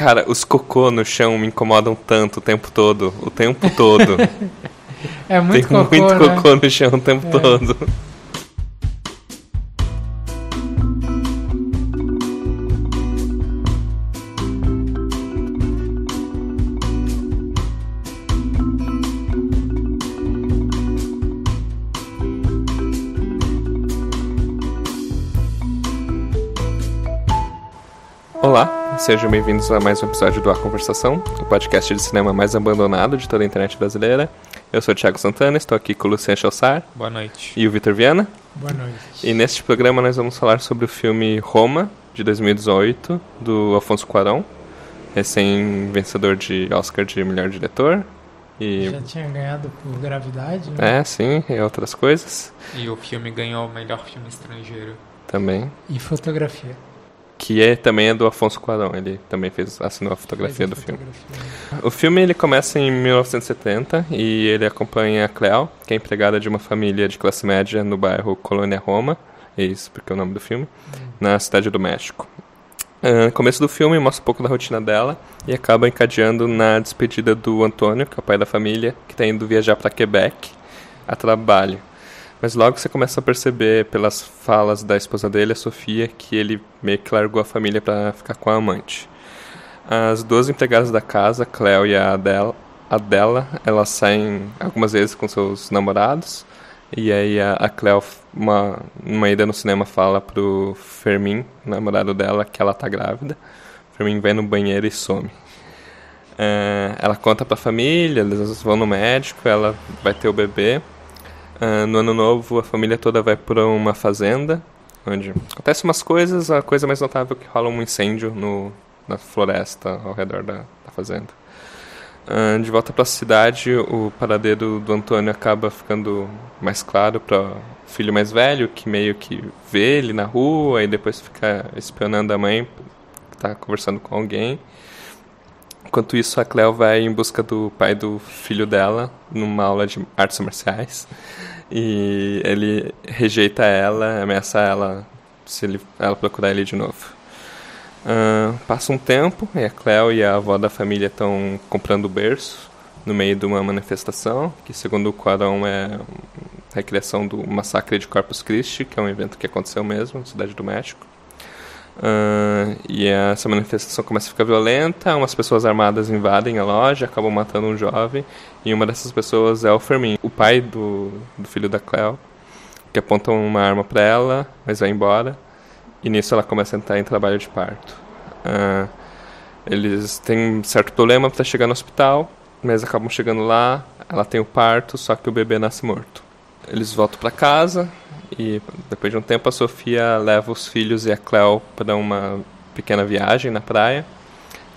Cara, os cocô no chão me incomodam tanto o tempo todo. O tempo todo. É muito Tem cocô, muito né? cocô no chão o tempo É. todo. Sejam bem-vindos a mais um episódio do A Conversação, o podcast de cinema mais abandonado de toda a internet brasileira. Eu sou o Thiago Santana, estou aqui com o Luciano Chalsar Boa noite. e o Vitor Viana. Boa noite. E neste programa nós vamos falar sobre o filme Roma, de 2018, do Alfonso Cuarón, recém-vencedor de Oscar de melhor diretor. E, Já tinha ganhado por gravidade, né? é, sim, e outras coisas E o filme ganhou o melhor filme estrangeiro. também. E fotografia. Que é, também é do Afonso Cuarón, ele também fez, assinou a fotografia do filme. fotografia. O filme ele começa em 1970 e ele acompanha a Cleo, que é empregada de uma família de classe média no bairro Colônia Roma, é isso porque é o nome do filme, na cidade do México. No começo do filme mostra um pouco da rotina dela e acaba encadeando na despedida do Antônio, que é o pai da família, que está indo viajar para Quebec a trabalho. Mas logo você começa a perceber pelas falas da esposa dele, a Sofia, que ele meio que largou a família para ficar com a amante. As duas empregadas da casa, Cleo e a Adela, Adela, elas saem algumas vezes com seus namorados. E aí a, a Cleo, uma, numa ida no cinema, fala pro Fermin, namorado dela, que ela tá grávida. Fermin vai no banheiro e some. É, ela conta pra família, eles vão no médico, ela vai ter o bebê. Ah, no ano novo, a família toda vai para uma fazenda, onde acontecem umas coisas. A coisa mais notável é que rola um incêndio no, na floresta ao redor da, da fazenda. Ah, de volta para a cidade, o paradeiro do Antônio acaba ficando mais claro para o filho mais velho, que meio que vê ele na rua e depois fica espionando a mãe, que está conversando com alguém. Enquanto isso, a Cleo vai em busca do pai do filho dela numa aula de artes marciais. E ele rejeita ela, ameaça ela se ele, ela procurar ele de novo. Ah, passa um tempo e a Cleo e a avó da família estão comprando berço no meio de uma manifestação, que segundo o Quarão é a recriação do massacre de Corpus Christi, que é um evento que aconteceu mesmo na cidade do México. Ah, e essa manifestação começa a ficar violenta, umas pessoas armadas invadem a loja, acabam matando um jovem, e uma dessas pessoas é o Fermin, o pai do, do filho da Cleo, que aponta uma arma para ela, mas vai embora, e nisso ela começa a entrar em trabalho de parto. Ah, eles têm um certo problema para chegar no hospital, mas acabam chegando lá, ela tem o parto, só que o bebê nasce morto. Eles voltam para casa e depois de um tempo a Sofia leva os filhos e a Cleo para uma pequena viagem na praia.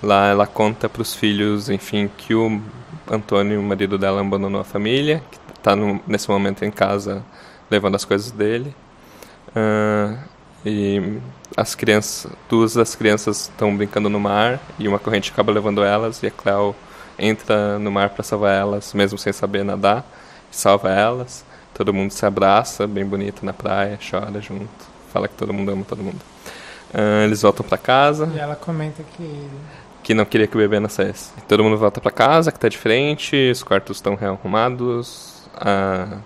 Lá ela conta para os filhos, enfim, que o Antônio, o marido dela, abandonou a família, que está nesse momento em casa levando as coisas dele. Ah, e as crianças, duas das crianças estão brincando no mar e uma corrente acaba levando elas e a Cleo entra no mar para salvar elas, mesmo sem saber nadar, salva elas. Todo mundo se abraça, bem bonito na praia, chora junto, fala que todo mundo ama todo mundo. Ah, eles voltam para casa, E ela comenta que que não queria que o bebê nascesse. Todo mundo volta para casa, que tá diferente, os quartos estão rearrumados, a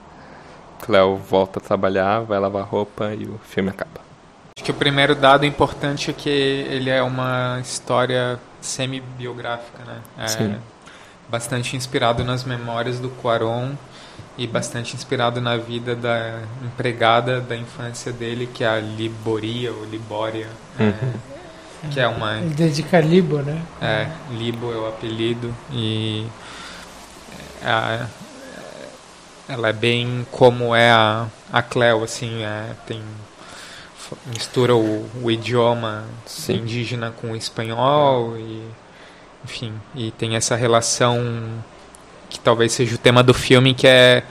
Cleo volta a trabalhar, vai lavar roupa e o filme acaba. Acho que o primeiro dado importante é que ele é uma história semi-biográfica, né? É Sim. bastante inspirado nas memórias do Quaron e bastante inspirado na vida da empregada da infância dele, que é a Liboria ou Libória, é, que é uma ele dedica Libo, né? É, Libo é o apelido e é, ela é bem como é a, a Cleo, assim, é, tem mistura o, o idioma Sim. indígena com o espanhol e enfim, e tem essa relação que talvez seja o tema do filme que é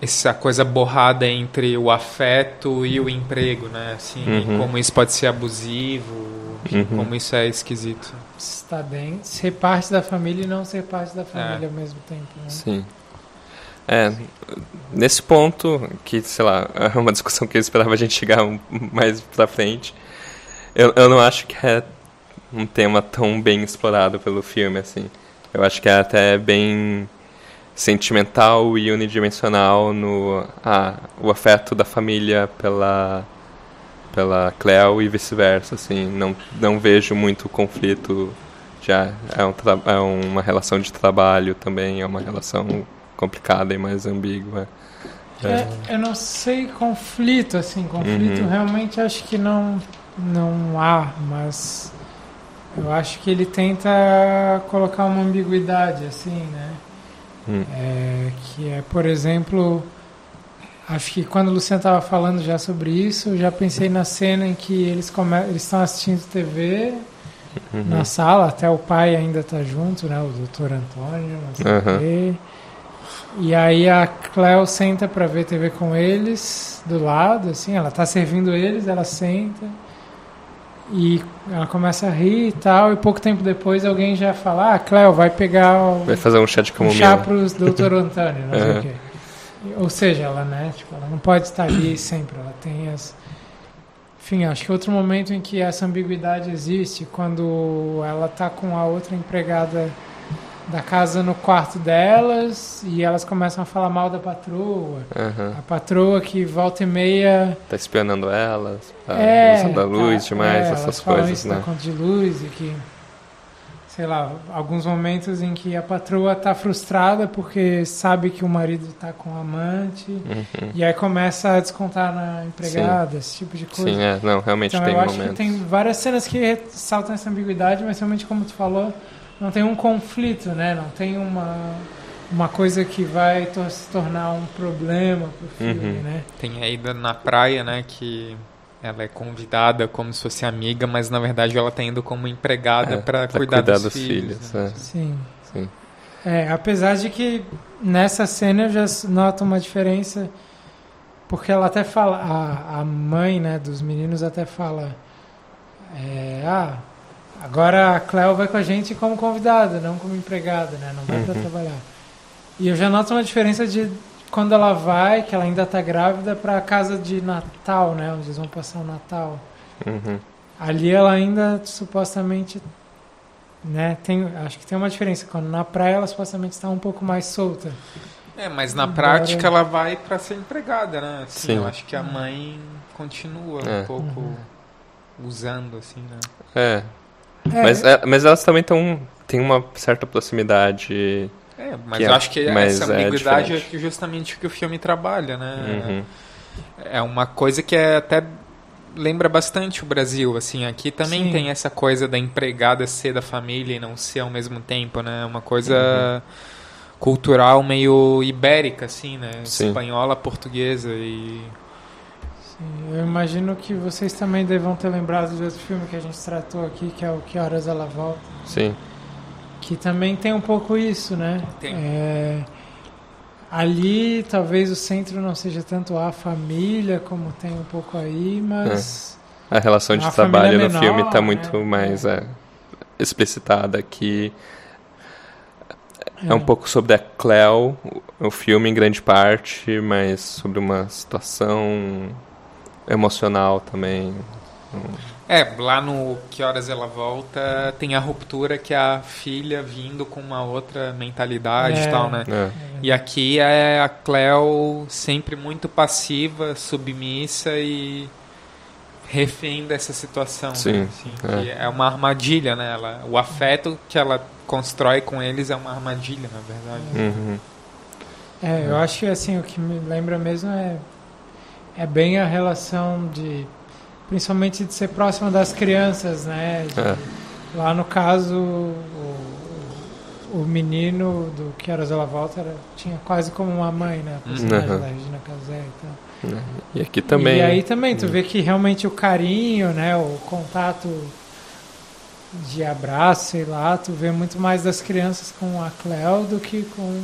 essa coisa borrada entre o afeto e o emprego, né? Assim, Uhum. como isso pode ser abusivo, Uhum. como isso é esquisito. Está bem. Ser parte da família e não ser parte É. da família ao mesmo tempo. Né? Sim. É, nesse ponto, que, sei lá, é uma discussão que eu esperava a gente chegar um- mais pra frente, eu, eu não acho que é um tema tão bem explorado pelo filme, assim. Eu acho que é até bem sentimental e unidimensional no ah, o afeto da família pela pela Cleo e vice-versa assim não não vejo muito conflito já é, um é uma relação de trabalho também é uma relação complicada e mais ambígua é. É, eu não sei conflito assim conflito uhum. realmente acho que não não há mas eu acho que ele tenta colocar uma ambiguidade assim né Hum. É, que é, por exemplo, acho que quando o Luciano estava falando já sobre isso, eu já pensei na cena em que eles estão assistindo TV uhum. na sala, até o pai ainda está junto, né, o doutor Antônio, uhum. E aí a Cleo senta para ver TV com eles do lado, assim, ela está servindo eles, ela senta e ela começa a rir e tal, e pouco tempo depois alguém já fala, ah, Cleo, vai pegar o, Vai fazer um chá de camomila. Um chá doutor Antônio, não sei o quê. Ou seja, ela, né, tipo, ela não pode estar ali sempre, ela tem as... Enfim, acho que outro momento em que essa ambiguidade existe, quando ela tá com a outra empregada da casa no quarto delas e elas começam a falar mal da patroa. Uhum. A patroa que volta e meia. Tá espionando elas, tá é, a luz tá, demais, é, essas coisas, né? Da conta de luz e que. Sei lá, alguns momentos em que a patroa tá frustrada porque sabe que o marido tá com um amante uhum. e aí começa a descontar na empregada, Sim. esse tipo de coisa. Sim, é, não, realmente então, tem eu momentos. acho que tem várias cenas que saltam essa ambiguidade, mas realmente, como tu falou, não tem um conflito, né? Não tem uma uma coisa que vai to se tornar um problema pro filme, uhum. né? Tem a ida na praia, né, que ela é convidada como se fosse amiga, mas na verdade ela está indo como empregada é, para cuidar, cuidar, dos, dos filhos. filhos né? é. Sim. Sim. É, apesar de que nessa cena eu já noto uma diferença, porque ela até fala, a, a mãe, né, dos meninos até fala, é, ah, Agora a Cleo vai com a gente como convidada, não como empregada, né? Não vai uhum. para trabalhar. E eu já noto uma diferença de quando ela vai, que ela ainda está grávida, para a casa de Natal, né? Onde eles vão passar o Natal. Uhum. Ali ela ainda supostamente, né? Tem, acho que tem uma diferença. Quando na praia ela supostamente está um pouco mais solta. É, mas na Embora... prática ela vai para ser empregada, né? Assim, Sim. Eu acho que a mãe continua é. um pouco uhum. usando, assim, né? É, é. Mas, é, mas elas também estão. tem uma certa proximidade. É, mas eu é, acho que essa é ambiguidade é, justamente o que o filme trabalha, né? Uhum. É uma coisa que é até lembra bastante o Brasil, assim, aqui também Sim. tem essa coisa da empregada ser da família e não ser ao mesmo tempo, né? Uma coisa uhum. cultural meio ibérica, assim, né? Sim. Espanhola, portuguesa e eu imagino que vocês também devam ter lembrado de outro filme que a gente tratou aqui, que é o Que Horas Ela Volta. Sim. Que também tem um pouco isso, né? Tem. É, ali talvez o centro não seja tanto a família, como tem um pouco aí, mas... É. A relação de trabalho menor, no filme está muito né? mais é. É, explicitada aqui. É. um pouco sobre a Cleo, o filme em grande parte, mas sobre uma situação emocional também. É, lá no Que Horas Ela Volta tem a ruptura que é a filha vindo com uma outra mentalidade é, e tal, né? É. E aqui é a Cleo sempre muito passiva, submissa e refém dessa situação. Sim. Né? Assim, é. é. uma armadilha, né? Ela, o afeto que ela constrói com eles é uma armadilha, na verdade. Uhum. É, eu acho que assim, o que me lembra mesmo é é bem a relação de principalmente de ser próxima das crianças, né? De, é. Lá no caso o, o menino do Ela Volta era, tinha quase como uma mãe, né? A personagem uhum. da Regina Casé e tal. É. E aqui também. E aí também tu vê que realmente o carinho, né? O contato de abraço, sei lá, tu vê muito mais das crianças com a Cleo do que com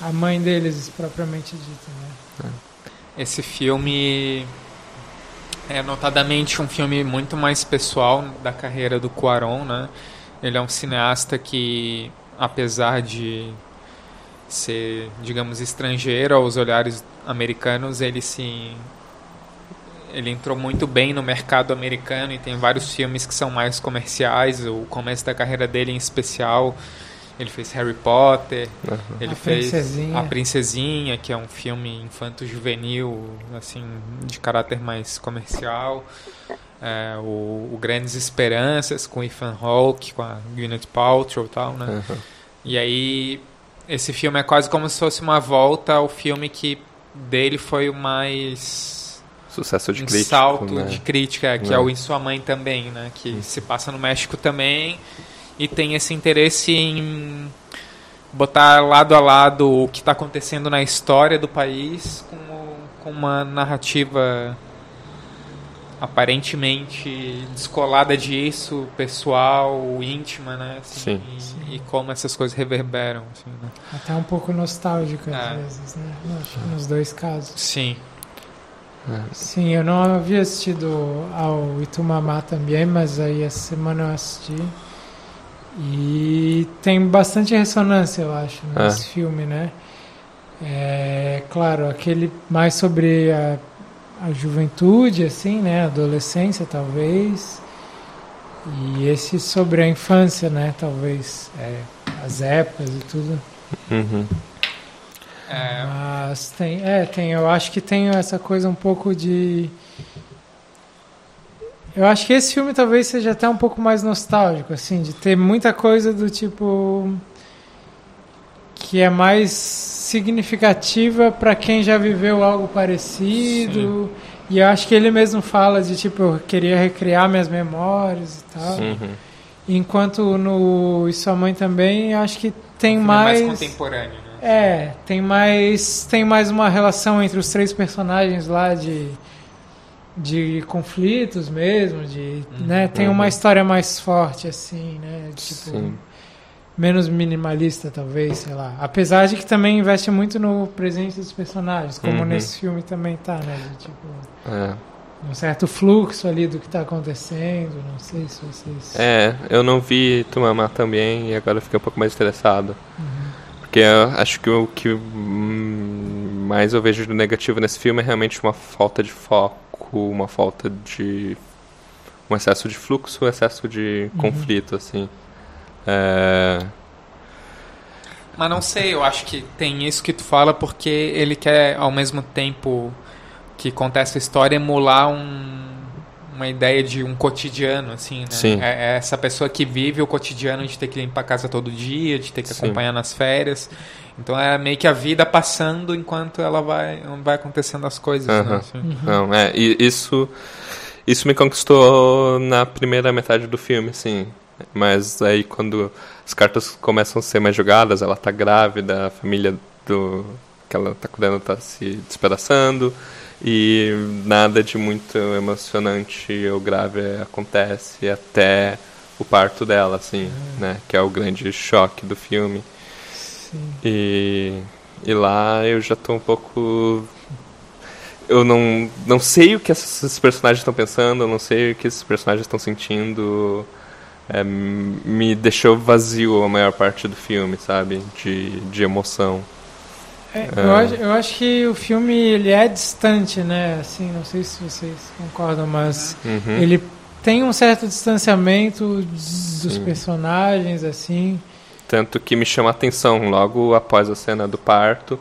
a mãe deles propriamente dita, né? É. Esse filme é notadamente um filme muito mais pessoal da carreira do Cuarón, né? Ele é um cineasta que, apesar de ser, digamos, estrangeiro aos olhares americanos, ele se ele entrou muito bem no mercado americano e tem vários filmes que são mais comerciais. O começo da carreira dele em especial, ele fez Harry Potter, Aham. ele A fez Princesinha. A Princesinha, que é um filme infanto-juvenil, assim, de caráter mais comercial. É, o, o Grandes Esperanças com Ethan Hawke, com a Gwyneth Paltrow e tal, né? Aham. E aí, esse filme é quase como se fosse uma volta ao filme que dele foi o mais Sucesso de um crítico, salto né? de crítica, que É. é o Em Sua Mãe também, né? Que se passa no México também e tem esse interesse em botar lado a lado o que está acontecendo na história do país com, com uma narrativa aparentemente descolada disso, pessoal, íntima, né? assim, Sim. E, e como essas coisas reverberam, assim, né? Até um pouco nostálgico às É. vezes, né? Nos dois casos. Sim. Sim, eu não havia assistido ao Itumamá também, mas aí essa semana eu assisti. E tem bastante ressonância, eu acho, nesse filme, né? É, claro, aquele mais sobre a, a juventude, assim, né? Adolescência, talvez. E esse sobre a infância, né? Talvez. É, as épocas e tudo. Uhum. É, Mas tem, é, tem, eu acho que tem essa coisa um pouco de. Eu acho que esse filme talvez seja até um pouco mais nostálgico, assim, de ter muita coisa do tipo. que é mais significativa para quem já viveu algo parecido. E eu acho que ele mesmo fala de tipo, eu queria recriar minhas memórias e tal. Uhum. Enquanto no E Sua Mãe também, eu acho que tem um filme mais. contemporâneo, né? É, tem mais tem mais uma relação entre os três personagens lá de de conflitos mesmo, de, né, tem uma Uhum. história mais forte assim, né, tipo Sim. menos minimalista talvez, sei lá. Apesar de que também investe muito no presente dos personagens, como Uhum. nesse filme também tá, né, de, tipo É. um certo fluxo ali do que tá acontecendo, não sei se vocês É, eu não vi Tumamá também e agora fiquei um pouco mais interessado. Porque eu acho que o que hum, mais eu vejo de negativo nesse filme é realmente uma falta de foco, uma falta de. um excesso de fluxo, um excesso de conflito, assim. É, Mas não sei, eu acho que tem isso que tu fala porque ele quer, ao mesmo tempo que conta essa história, emular um- uma ideia de um cotidiano, assim, né? Sim. É, é essa pessoa que vive o cotidiano de ter que limpar a casa todo dia, de ter que Sim. acompanhar nas férias. Então é meio que a vida passando enquanto ela vai, vai acontecendo as coisas, né? Aham. Assim. Não, é, e isso, isso me conquistou na primeira metade do filme, sim. Mas aí quando as cartas começam a ser mais jogadas, ela tá grávida, a família do que ela tá cuidando tá se despedaçando e nada de muito emocionante ou grave acontece até o parto dela, assim, né? Que é o grande choque do filme. Sim. E, e lá eu já tô um pouco. Eu não, não sei o que esses personagens estão pensando, eu não sei o que esses personagens estão sentindo. É, me deixou vazio a maior parte do filme, sabe? De, de emoção. É, eu, acho, eu acho que o filme ele é distante, né? Assim, não sei se vocês concordam, mas Uhum. ele tem um certo distanciamento dos Sim. personagens, assim. Tanto que me chama a atenção, logo após a cena do parto,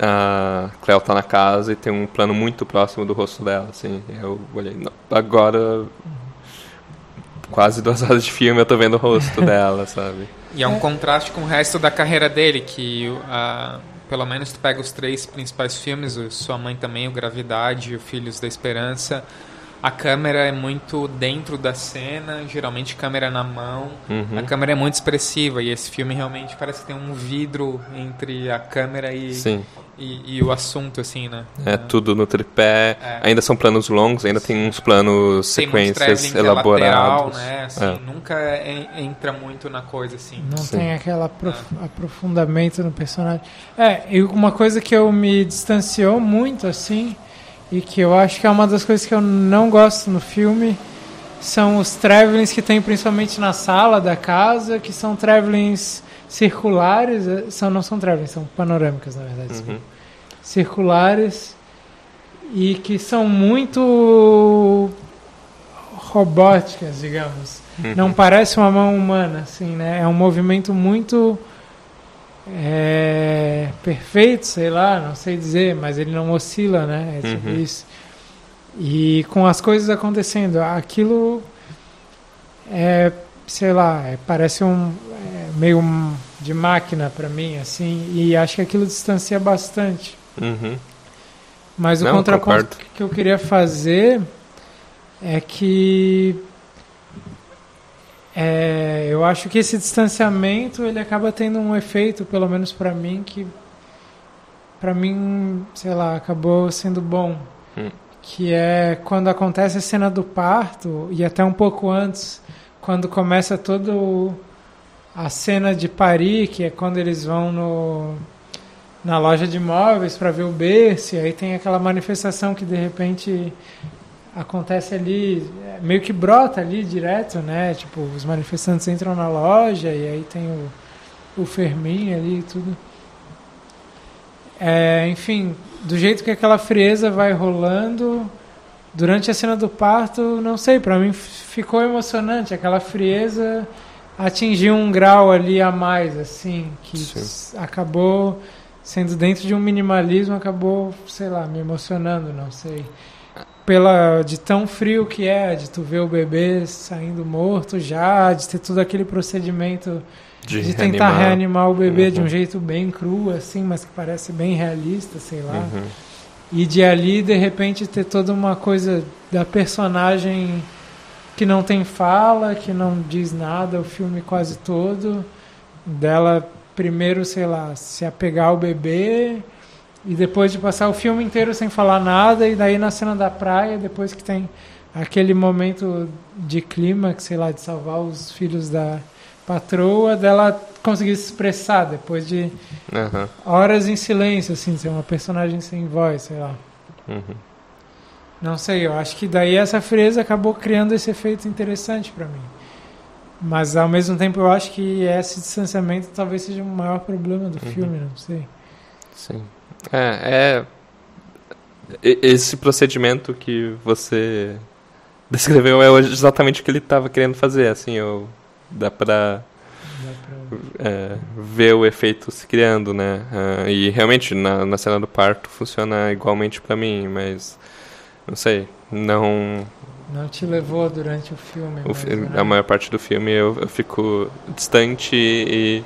a Cleo tá na casa e tem um plano muito próximo do rosto dela, assim. Eu olhei, agora, quase duas horas de filme, eu tô vendo o rosto dela, sabe? E é um contraste com o resto da carreira dele, que ah, pelo menos tu pega os três principais filmes, o Sua Mãe também, o Gravidade e o Filhos da Esperança. A câmera é muito dentro da cena, geralmente câmera na mão. Uhum. A câmera é muito expressiva e esse filme realmente parece que tem um vidro entre a câmera e, Sim, e, e o assunto, assim, né? é tudo no tripé. É. Ainda são planos longos, ainda tem uns planos, Tem sequências que é lateral, elaborados. né? Assim, É. Nunca é- entra muito na coisa, assim. Não Sim. tem aquele aprof- aprofundamento no personagem. É, e uma coisa que eu me distanciou muito, assim, e que eu acho que é uma das coisas que eu não gosto no filme, são os travelings que tem principalmente na sala da casa, que são travelings circulares, eh, são, não são travelings, são panorâmicas, na verdade. Uhum. circulares e que são muito robóticas, digamos. Uhum. Não parece uma mão humana, assim, né? É um movimento muito é, perfeito, sei lá, não sei dizer, mas ele não oscila, né? É tipo uhum. isso. E com as coisas acontecendo, aquilo é, sei lá, é, parece um é, meio um, de máquina para mim, assim, e acho que aquilo distancia bastante. Uhum. Mas o contraponto que eu queria fazer é que é, eu acho que esse distanciamento ele acaba tendo um efeito, pelo menos para mim, que para mim, sei lá, acabou sendo bom. Hum. Que é quando acontece a cena do parto e até um pouco antes, quando começa todo a cena de parir, que é quando eles vão no na loja de imóveis para ver o berço, e aí tem aquela manifestação que de repente acontece ali, é, meio que brota ali direto, né? Tipo, os manifestantes entram na loja e aí tem o, o Fermin ali e tudo. É, enfim, do jeito que aquela frieza vai rolando durante a cena do parto, não sei, para mim ficou emocionante. Aquela frieza atingiu um grau ali a mais, assim, que Sim. acabou sendo dentro de um minimalismo, acabou, sei lá, me emocionando, não sei pela de tão frio que é, de tu ver o bebê saindo morto já, de ter todo aquele procedimento de, de tentar reanimar. reanimar o bebê uhum. de um uhum. jeito bem cru, assim, mas que parece bem realista, sei lá. Uhum. E de ali, de repente, ter toda uma coisa da personagem que não tem fala, que não diz nada o filme quase todo, dela primeiro, sei lá, se apegar ao bebê e depois de passar o filme inteiro sem falar nada, e daí na cena da praia, depois que tem aquele momento de clímax, sei lá, de salvar os filhos da patroa, dela conseguir se expressar depois de uhum. horas em silêncio, assim, ser uma personagem sem voz, sei lá. Uhum. Não sei, eu acho que daí essa frieza acabou criando esse efeito interessante para mim. Mas ao mesmo tempo eu acho que esse distanciamento talvez seja o maior problema do uhum. filme, não sei. Sim. É, é. Esse procedimento que você descreveu é exatamente o que ele estava querendo fazer, assim, eu, dá para é, ver o efeito se criando, né? Uh, e realmente na, na cena do parto funciona igualmente para mim, mas não sei, não. Não te levou durante o filme. O mas, né? A maior parte do filme eu, eu fico distante e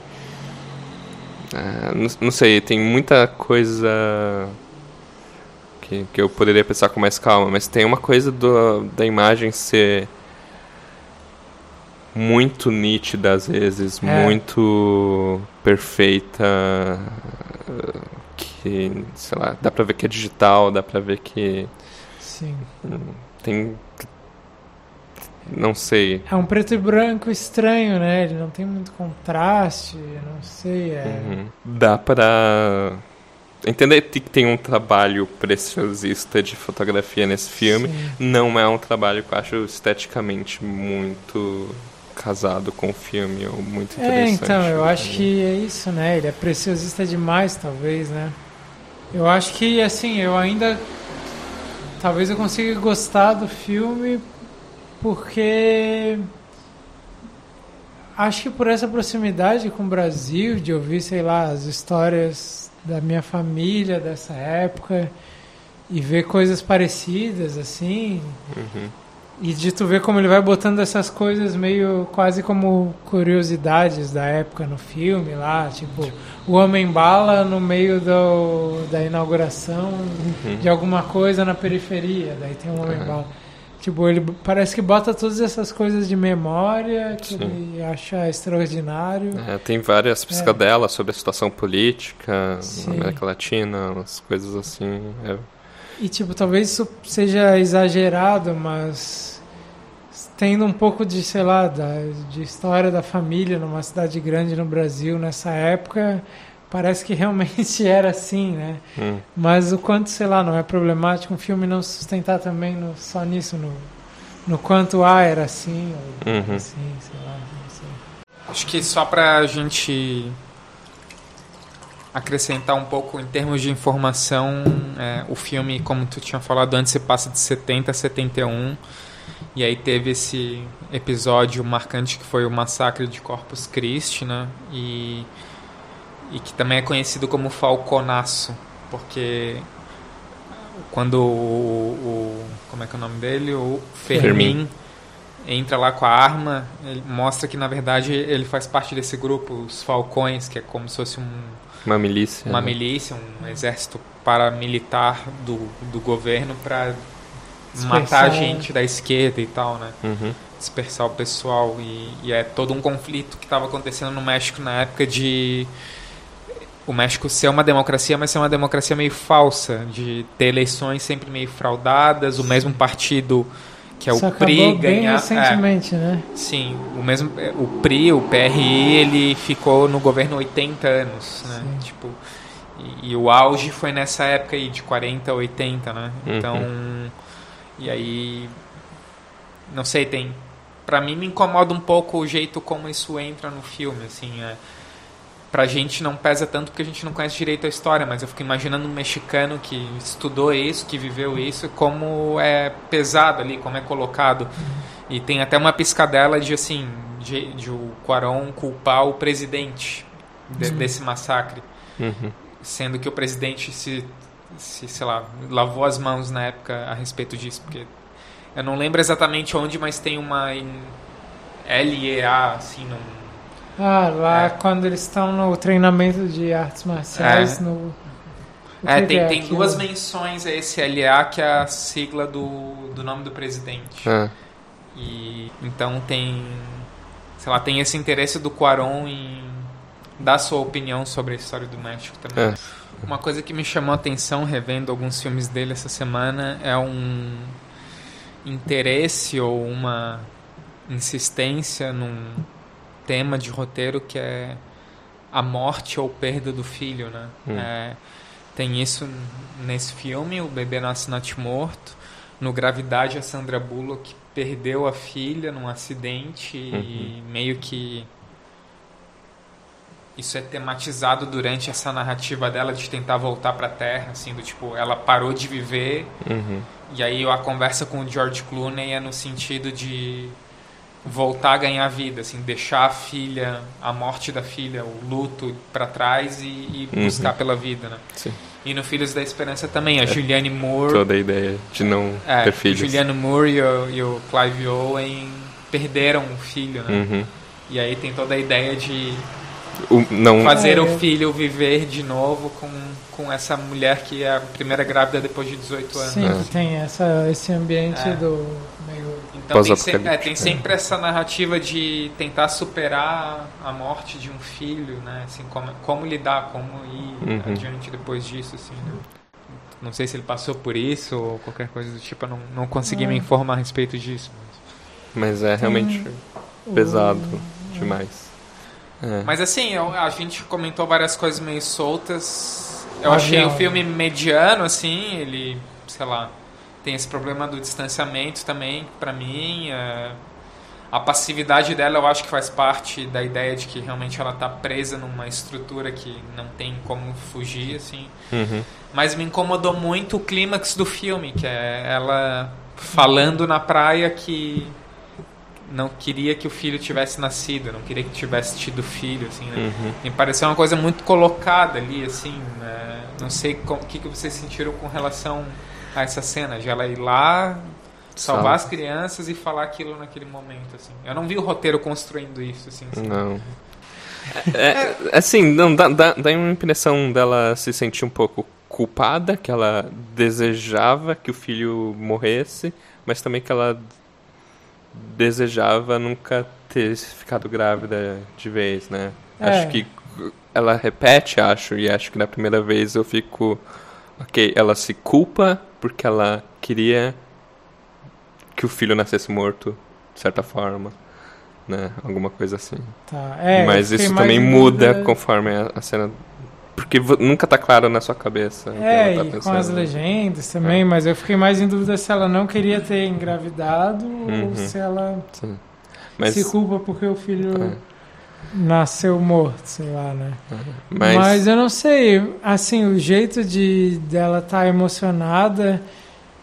é, não, não, sei, tem muita coisa que, que eu poderia pensar com mais calma, mas tem uma coisa do, da imagem ser muito nítida às vezes, é. muito perfeita, que, sei lá, dá pra ver que é digital, dá pra ver que... Sim. Tem não sei. É um preto e branco estranho, né? Ele não tem muito contraste, não sei. É... Uhum. Dá para entender que tem um trabalho preciosista de fotografia nesse filme. Sim. Não é um trabalho que eu acho esteticamente muito casado com o filme ou muito é, interessante. É, então, eu né? acho que é isso, né? Ele é preciosista demais, talvez, né? Eu acho que, assim, eu ainda... Talvez eu consiga gostar do filme porque acho que por essa proximidade com o Brasil, de ouvir, sei lá, as histórias da minha família dessa época e ver coisas parecidas, assim. Uhum. E de tu ver como ele vai botando essas coisas meio quase como curiosidades da época no filme lá, tipo, o Homem-Bala no meio do, da inauguração uhum. de alguma coisa na periferia, daí tem um Homem-Bala. Uhum. Tipo, ele parece que bota todas essas coisas de memória que Sim. ele acha extraordinário. É, tem várias piscadelas é. sobre a situação política Sim. na América Latina, umas coisas assim. É. E, tipo, talvez isso seja exagerado, mas tendo um pouco de, sei lá, da, de história da família numa cidade grande no Brasil nessa época, parece que realmente era assim, né? Hum. Mas o quanto, sei lá, não é problemático um filme não sustentar também no, só nisso, no, no quanto A era assim, ou uhum. assim, sei lá, não sei. Acho que só pra gente acrescentar um pouco em termos de informação. É, o filme, como tu tinha falado antes, se passa de 70 a 71. E aí teve esse episódio marcante que foi o massacre de Corpus Christi, né? E, e que também é conhecido como Falconaço, porque quando o, o, como é que é o nome dele o Fermin, Fermin, entra lá com a arma ele mostra que na verdade ele faz parte desse grupo os Falcões que é como se fosse um uma milícia. Uma né? milícia, um exército paramilitar do, do governo para matar gente da esquerda e tal, né? Uhum. Dispersar o pessoal. E, e é todo um conflito que estava acontecendo no México na época de o México ser uma democracia, mas ser uma democracia meio falsa, de ter eleições sempre meio fraudadas, o mesmo partido que é Isso o PRI ganhar recentemente, é, né? Sim, o mesmo o PRI, o PRI, ele ficou no governo 80 anos, né? Sim. Tipo, e, e, o auge foi nessa época aí de 40 a 80, né? Uhum. Então, e aí não sei, tem para mim me incomoda um pouco o jeito como isso entra no filme, assim, é, pra gente não pesa tanto porque a gente não conhece direito a história, mas eu fico imaginando um mexicano que estudou isso, que viveu isso, como é pesado ali, como é colocado. E tem até uma piscadela de assim, de, de o Quaron culpar o presidente de, desse massacre. Uhum. Sendo que o presidente se, se, sei lá, lavou as mãos na época a respeito disso, porque eu não lembro exatamente onde, mas tem uma LEA, assim, num ah, lá é. quando eles estão no treinamento de artes marciais, é. no... É, tem, é tem duas menções a esse LA, que é a sigla do, do nome do presidente. É. E então tem, sei lá, tem esse interesse do Quaron em dar sua opinião sobre a história do México também. É. Uma coisa que me chamou a atenção revendo alguns filmes dele essa semana é um interesse ou uma insistência num tema de roteiro que é a morte ou perda do filho, né? Hum. É, tem isso nesse filme, o bebê nasce morto. No Gravidade, a Sandra Bullock perdeu a filha num acidente uhum. e meio que isso é tematizado durante essa narrativa dela de tentar voltar para a Terra, assim, do tipo, ela parou de viver. Uhum. E aí a conversa com o George Clooney é no sentido de voltar a ganhar vida, assim, deixar a filha, a morte da filha, o luto para trás e, e uhum. buscar pela vida, né? Sim. E no Filhos da Esperança também, a é Julianne Moore... Toda a ideia de não é, ter filhos. Julianne Moore e o, e o Clive Owen perderam um filho, né? Uhum. E aí tem toda a ideia de o, não... fazer é. o filho viver de novo com, com essa mulher que é a primeira grávida depois de 18 anos. Sim, é. tem essa, esse ambiente é. do. Então tem, sempre, é, tem sempre essa narrativa de tentar superar a morte de um filho, né? Assim, como, como lidar, como ir uhum. adiante depois disso, assim, né? Não sei se ele passou por isso ou qualquer coisa do tipo, eu não, não consegui é. me informar a respeito disso. Mas, mas é realmente pesado demais. É. Mas assim, eu, a gente comentou várias coisas meio soltas. Eu achei o filme mediano, assim, ele, sei lá, tem esse problema do distanciamento também, para mim. É... A passividade dela eu acho que faz parte da ideia de que realmente ela tá presa numa estrutura que não tem como fugir, assim. Uhum. Mas me incomodou muito o clímax do filme, que é ela falando na praia que não queria que o filho tivesse nascido, não queria que tivesse tido filho, assim, né? Uhum. Me pareceu uma coisa muito colocada ali, assim, né? Não sei o que, que vocês sentiram com relação a essa cena, de ela ir lá salvar as crianças e falar aquilo naquele momento, assim. Eu não vi o roteiro construindo isso, assim. assim. Não. É, é, assim, não, dá, dá, dá uma impressão dela se sentir um pouco culpada, que ela desejava que o filho morresse, mas também que ela desejava nunca ter ficado grávida de vez, né? É. Acho que ela repete, acho, e acho que na primeira vez eu fico. Ok, ela se culpa porque ela queria que o filho nascesse morto, de certa forma. Né? Alguma coisa assim. Tá. É, Mas isso também muda conforme a, a, cena. Porque nunca tá claro na sua cabeça. É, tá e com as legendas também, é. mas eu fiquei mais em dúvida se ela não queria ter engravidado uhum. ou se ela Sim. Mas... se culpa porque o filho. É. nasceu morto, sei lá, né? Mas, Mas, eu não sei, assim, o jeito de dela estar emocionada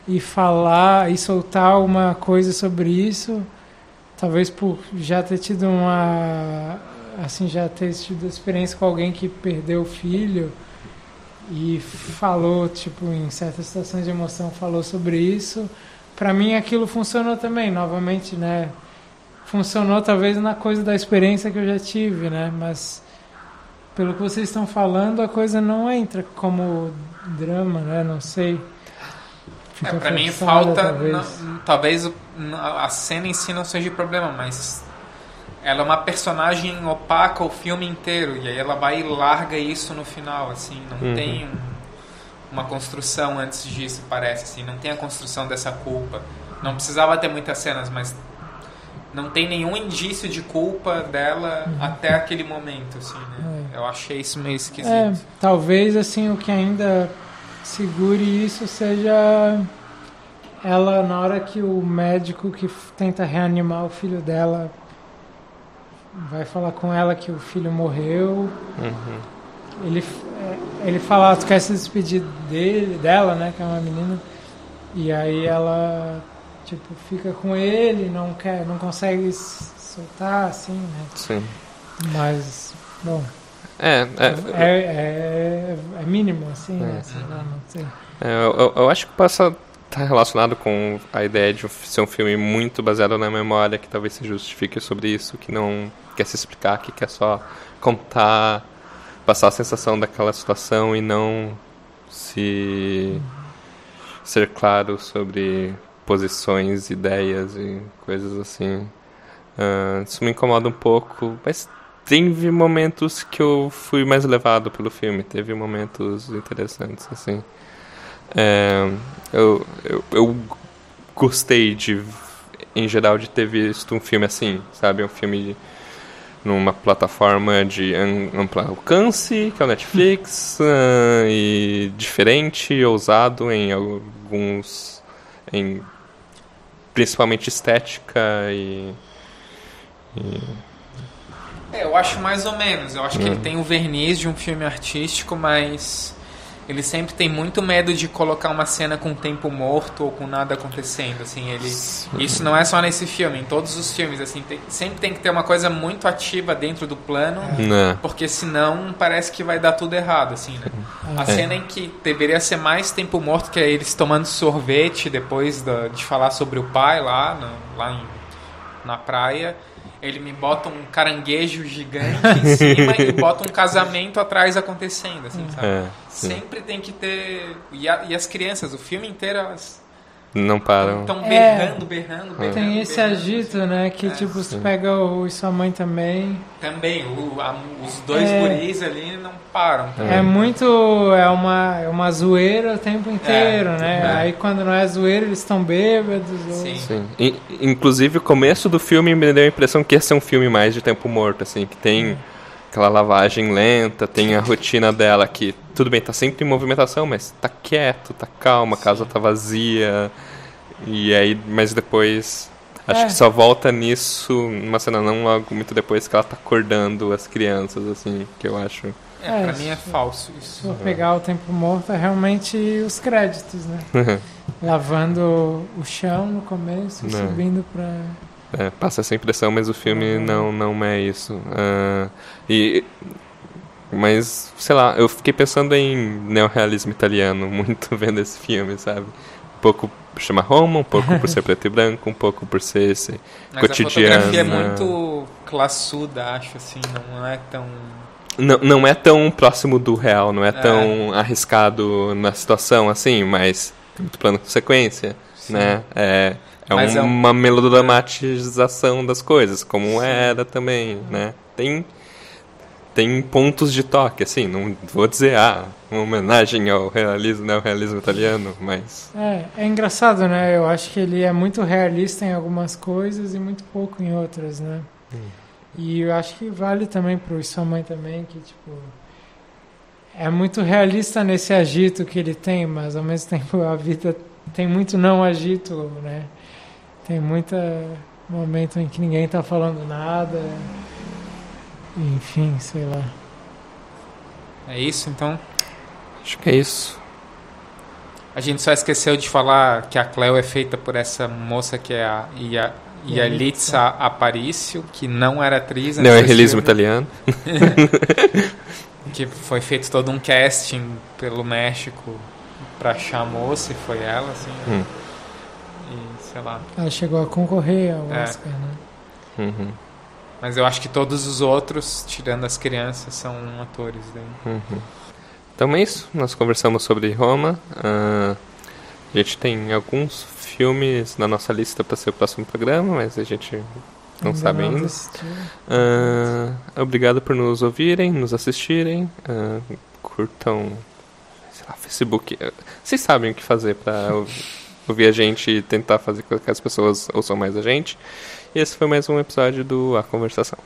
e falar e soltar uma coisa sobre isso, talvez por já ter tido uma assim, já ter tido experiência com alguém que perdeu o filho e falou, tipo, em certas situações de emoção, falou sobre isso. Para mim aquilo funcionou também, novamente, né? Funcionou talvez na coisa da experiência que eu já tive, né? Mas pelo que vocês estão falando, a coisa não entra como drama, né? Não sei. É, pra mim falta. talvez. não- talvez a cena em si não seja problema, mas ela é uma personagem opaca o filme inteiro. E aí ela vai e larga isso no final, assim. Não Uhum. tem um- uma construção antes disso, parece, assim. Não tem a construção dessa culpa. Não precisava ter muitas cenas, mas não tem nenhum indício de culpa dela até aquele momento, assim, né? Eu achei isso meio esquisito. É, talvez assim o que ainda segure isso seja ela na hora que o médico que tenta reanimar o filho dela vai falar com ela que o filho morreu. Uhum. Ele é, ele fala, "Ah, tu quer se despedir dele, dela, né, que é uma menina. E aí ela tipo fica com ele, não quer, não consegue soltar assim, né? sim. Mas bom, É, é, é, é, é mínimo, assim, né? É. Sei lá, não sei. É, eu, eu- eu acho que passa tá relacionado com a ideia de ser um filme muito baseado na memória, que talvez se justifique sobre isso, que não quer se explicar, que quer só contar, passar a sensação daquela situação e não se ser claro sobre posições, ideias e coisas assim. Ah, isso me incomoda um pouco, mas teve momentos que eu fui mais levado pelo filme, teve momentos interessantes assim. É, eu, eu, eu gostei de, em geral, de ter visto um filme assim, sabe? Um filme numa plataforma de am- amplo alcance, que é o Netflix, ah, e diferente, ousado em alguns, em principalmente estética e, e É, eu acho mais ou menos. Eu acho que Hum. ele tem o verniz de um filme artístico, mas ele sempre tem muito medo de colocar uma cena com tempo morto ou com nada acontecendo. Assim, ele isso não é só nesse filme, em todos os filmes. Assim, tem- sempre tem que ter uma coisa muito ativa dentro do plano, né? porque senão parece que vai dar tudo errado, assim. Né? A É. cena em que deveria ser mais tempo morto, que é eles tomando sorvete depois da- de falar sobre o pai lá, no- lá em- na praia. Ele me bota um caranguejo gigante em cima e bota um casamento atrás acontecendo, assim, sabe? É. Sempre tem que ter. E, a- e as crianças, o filme inteiro, elas Não param. estão É. berrando, berrando, berrando. Tem esse berrando. agito, né? Que É, tipo, você pega o e sua mãe também. Também, o- a- os dois É. guris ali não param. É, muito. É uma, é uma zoeira o tempo inteiro, né? é. Aí quando não é zoeira, eles estão bêbados. ou- Sim. Sim. In- inclusive, o começo do filme me deu a impressão que ia ser um filme mais de tempo morto, assim, que tem aquela lavagem lenta, tem a rotina dela que, tudo bem, tá sempre em movimentação, mas tá quieto, tá calmo, a casa tá vazia. E aí, mas depois. Acho É. que só volta nisso numa cena não logo muito depois que ela tá acordando as crianças, assim, que eu acho. É, É, pra isso- mim é falso Se isso. for pegar o tempo morto, é realmente os créditos, né? Lavando o chão no começo, Né. subindo pra. É, passa essa impressão, mas o filme não, não é isso. Ah, e, mas, sei lá, eu fiquei pensando em neorrealismo italiano muito vendo esse filme, sabe? Um pouco por chama Roma, um pouco por ser preto e branco, um pouco por ser esse Mas cotidiano. a fotografia é né? muito classuda, acho, assim, não é tão... Não, não é tão próximo do real, não é, É. tão arriscado na situação assim, mas tem muito plano com sequência, né? É, é Mas é um- uma melodramatização das coisas, como era também, né? Tem, tem pontos de toque, assim, não vou dizer, ah, uma homenagem ao realismo, né, ao realismo italiano, mas... É, é engraçado, né? Eu acho que ele é muito realista em algumas coisas e muito pouco em outras, né? E eu acho que vale também pro E Sua Mãe também, que tipo... É muito realista nesse agito que ele tem, mas ao mesmo tempo a vida tem muito não agito, né? Tem muito momento em que ninguém tá falando nada. enfim, sei lá. É isso então? Acho que é isso. A gente só esqueceu de falar que a Cleo é feita por essa moça que é a Ia, Yalitza Aparicio, que não era atriz. Não, é realismo italiano. que foi feito todo um casting pelo México pra achar a moça e foi ela, assim. Hum. Sei lá. Ela chegou a concorrer ao É. Oscar, né? Uhum, Mas eu acho que todos os outros, tirando as crianças, são atores daí. uhum. Então é isso. Nós conversamos sobre Roma. Ah, a gente tem alguns filmes na nossa lista para ser o próximo programa, mas a gente não Ainda sabe ainda. assistiu. Ah, obrigado por nos ouvirem, nos assistirem. Ah, curtam, sei lá, Facebook. Ah, Vocês sabem o que fazer para ouvir a gente e tentar fazer com que as pessoas ouçam mais a gente. E esse foi mais um episódio do A Conversação.